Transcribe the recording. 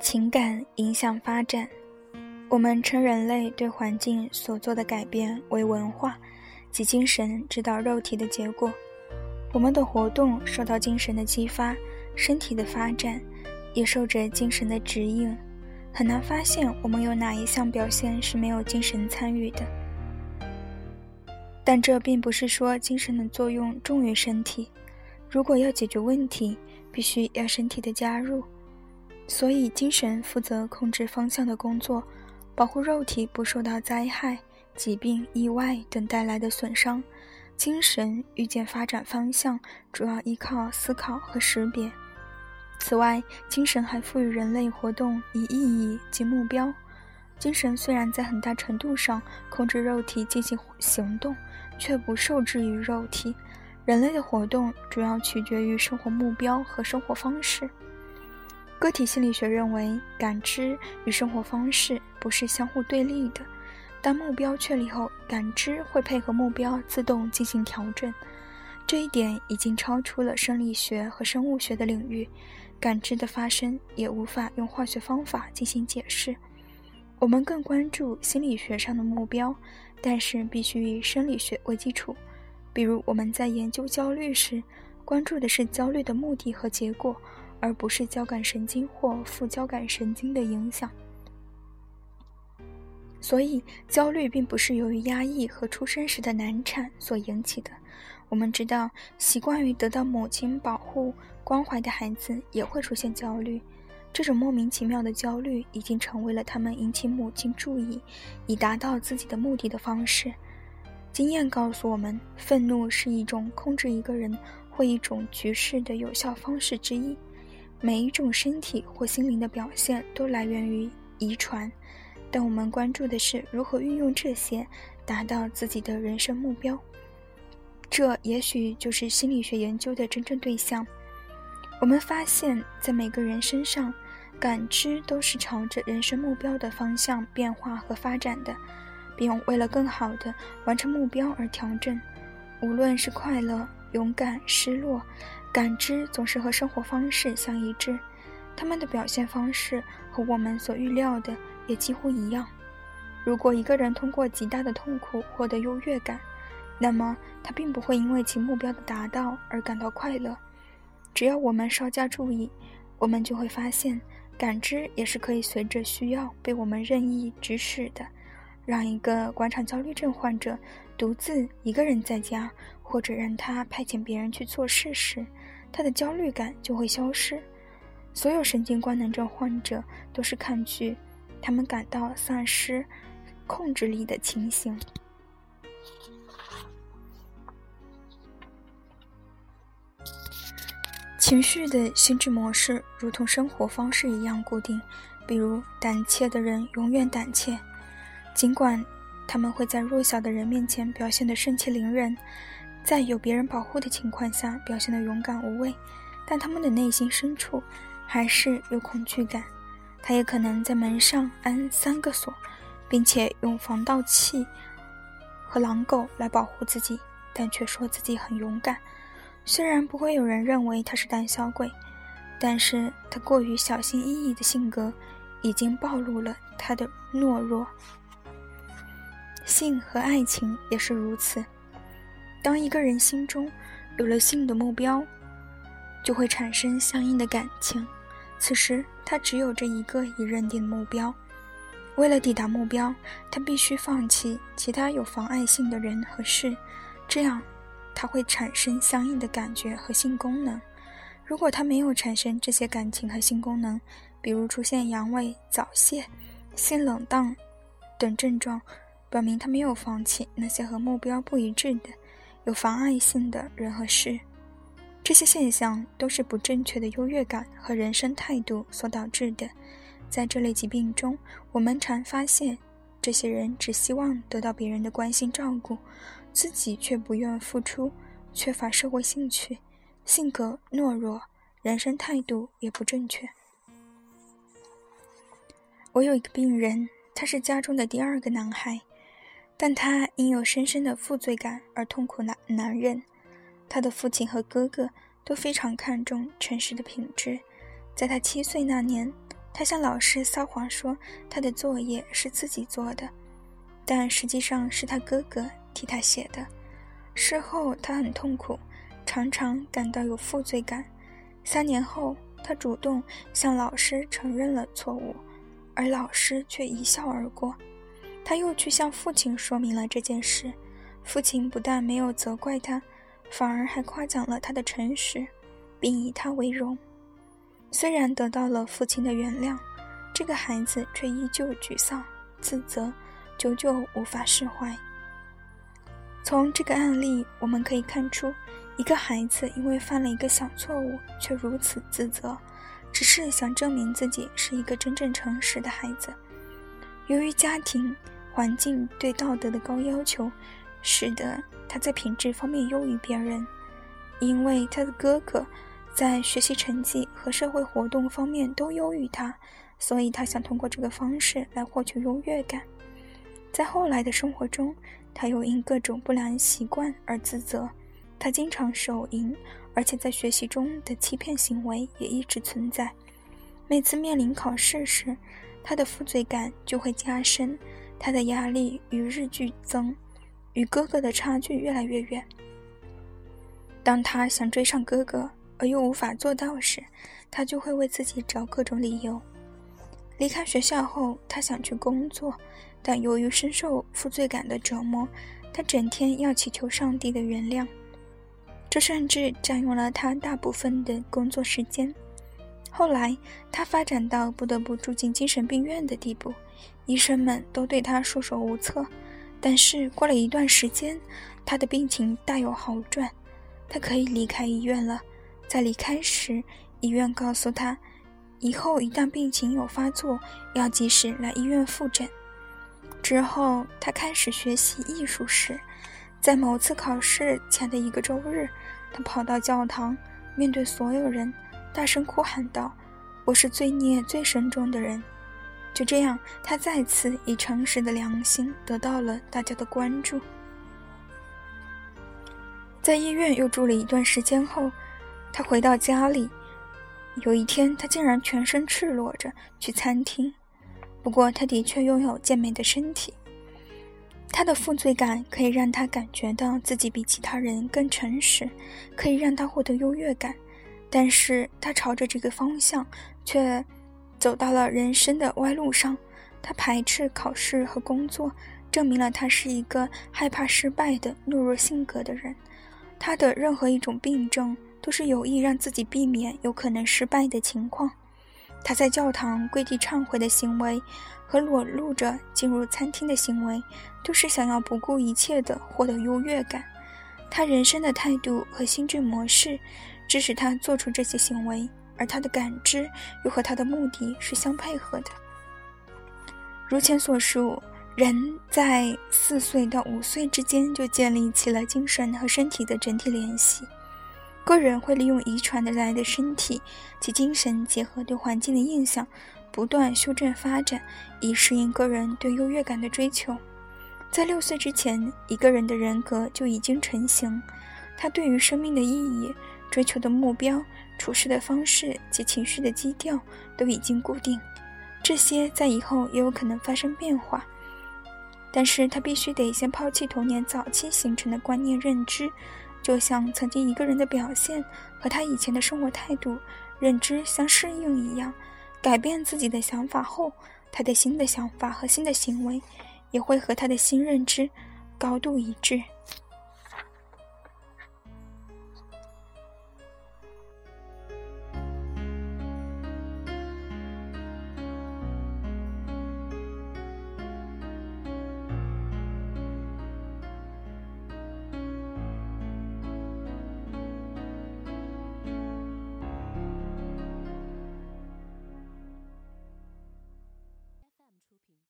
情感影响发展。我们称人类对环境所做的改变为文化，即精神指导肉体的结果。我们的活动受到精神的激发，身体的发展也受着精神的指引。很难发现我们有哪一项表现是没有精神参与的。但这并不是说精神的作用重于身体。如果要解决问题，必须要身体的加入。所以，精神负责控制方向的工作，保护肉体不受到灾害、疾病、意外等带来的损伤。精神预见发展方向，主要依靠思考和识别。此外，精神还赋予人类活动以意义及目标。精神虽然在很大程度上控制肉体进行行动，却不受制于肉体。人类的活动主要取决于生活目标和生活方式。个体心理学认为，感知与生活方式不是相互对立的。当目标确立后，感知会配合目标自动进行调整。这一点已经超出了生理学和生物学的领域。感知的发生也无法用化学方法进行解释。我们更关注心理学上的目标，但是必须以生理学为基础。比如，我们在研究焦虑时，关注的是焦虑的目的和结果。而不是交感神经或副交感神经的影响，所以焦虑并不是由于压抑和出生时的难产所引起的。我们知道，习惯于得到母亲保护关怀的孩子也会出现焦虑，这种莫名其妙的焦虑已经成为了他们引起母亲注意，以达到自己的目的的方式。经验告诉我们，愤怒是一种控制一个人或一种局势的有效方式之一。每一种身体或心灵的表现都来源于遗传，但我们关注的是如何运用这些，达到自己的人生目标。这也许就是心理学研究的真正对象。我们发现，在每个人身上，感知都是朝着人生目标的方向变化和发展的，并为了更好的完成目标而调整。无论是快乐、勇敢、失落。感知总是和生活方式相一致，他们的表现方式和我们所预料的也几乎一样。如果一个人通过极大的痛苦获得优越感，那么他并不会因为其目标的达到而感到快乐。只要我们稍加注意，我们就会发现，感知也是可以随着需要被我们任意指使的。让一个广场焦虑症患者独自一个人在家，或者让他派遣别人去做事时，他的焦虑感就会消失。所有神经官能症患者都是抗拒他们感到丧失控制力的情形。情绪的心智模式如同生活方式一样固定，比如胆怯的人永远胆怯，尽管他们会在弱小的人面前表现得盛气凌人。在有别人保护的情况下表现得勇敢无畏，但他们的内心深处还是有恐惧感。他也可能在门上安三个锁，并且用防盗器和狼狗来保护自己，但却说自己很勇敢。虽然不会有人认为他是胆小鬼，但是他过于小心翼翼的性格已经暴露了他的懦弱。性和爱情也是如此。当一个人心中有了性的目标，就会产生相应的感情。此时，他只有这一个已认定的目标。为了抵达目标，他必须放弃其他有妨碍性的人和事，这样他会产生相应的感觉和性功能。如果他没有产生这些感情和性功能，比如出现阳痿、早泄、性冷淡等症状，表明他没有放弃那些和目标不一致的。有妨碍性的人和事，这些现象都是不正确的优越感和人生态度所导致的。在这类疾病中，我们常发现，这些人只希望得到别人的关心照顾，自己却不愿付出，缺乏社会兴趣，性格懦弱，人生态度也不正确。我有一个病人，他是家中的第二个男孩。但他因有深深的负罪感而痛苦难难忍。他的父亲和哥哥都非常看重诚实的品质。在他七岁那年，他向老师撒谎说他的作业是自己做的，但实际上是他哥哥替他写的。事后他很痛苦，常常感到有负罪感。三年后，他主动向老师承认了错误，而老师却一笑而过。他又去向父亲说明了这件事，父亲不但没有责怪他，反而还夸奖了他的诚实，并以他为荣。虽然得到了父亲的原谅，这个孩子却依旧沮丧、自责，久久无法释怀。从这个案例，我们可以看出，一个孩子因为犯了一个小错误，却如此自责，只是想证明自己是一个真正诚实的孩子。由于家庭环境对道德的高要求，使得他在品质方面优于别人。因为他的哥哥在学习成绩和社会活动方面都优于他，所以他想通过这个方式来获取优越感。在后来的生活中，他又因各种不良习惯而自责，他经常手淫，而且在学习中的欺骗行为也一直存在。每次面临考试时，他的负罪感就会加深，他的压力与日俱增，与哥哥的差距越来越远。当他想追上哥哥而又无法做到时，他就会为自己找各种理由。离开学校后，他想去工作。但由于深受负罪感的折磨，他整天要祈求上帝的原谅，这甚至占用了他大部分的工作时间。后来，他发展到不得不住进精神病院的地步，医生们都对他束手无策。但是过了一段时间，他的病情大有好转，他可以离开医院了。在离开时，医院告诉他，以后一旦病情有发作，要及时来医院复诊。之后，他开始学习艺术时，在某次考试前的一个周日，他跑到教堂，面对所有人，大声哭喊道：“我是罪孽最深重的人。”就这样，他再次以诚实的良心得到了大家的关注。在医院又住了一段时间后，他回到家里。有一天，他竟然全身赤裸着去餐厅。不过，他的确拥有健美的身体。他的负罪感可以让他感觉到自己比其他人更诚实，可以让他获得优越感。但是他朝着这个方向，却走到了人生的歪路上。他排斥考试和工作，证明了他是一个害怕失败的懦弱性格的人。他的任何一种病症，都是有意让自己避免有可能失败的情况。他在教堂跪地忏悔的行为，和裸露着进入餐厅的行为，都是想要不顾一切的获得优越感。他人生的态度和心智模式，致使他做出这些行为，而他的感知又和他的目的是相配合的。如前所述，人在四岁到五岁之间就建立起了精神和身体的整体联系。个人会利用遗传的来的身体及精神结合对环境的印象，不断修正发展，以适应个人对优越感的追求。在六岁之前，一个人的人格就已经成型，他对于生命的意义、追求的目标、处事的方式及情绪的基调都已经固定。这些在以后也有可能发生变化，但是他必须得先抛弃童年早期形成的观念认知。就像曾经一个人的表现和他以前的生活态度、认知相适应一样，改变自己的想法后，他的新的想法和新的行为也会和他的新认知高度一致。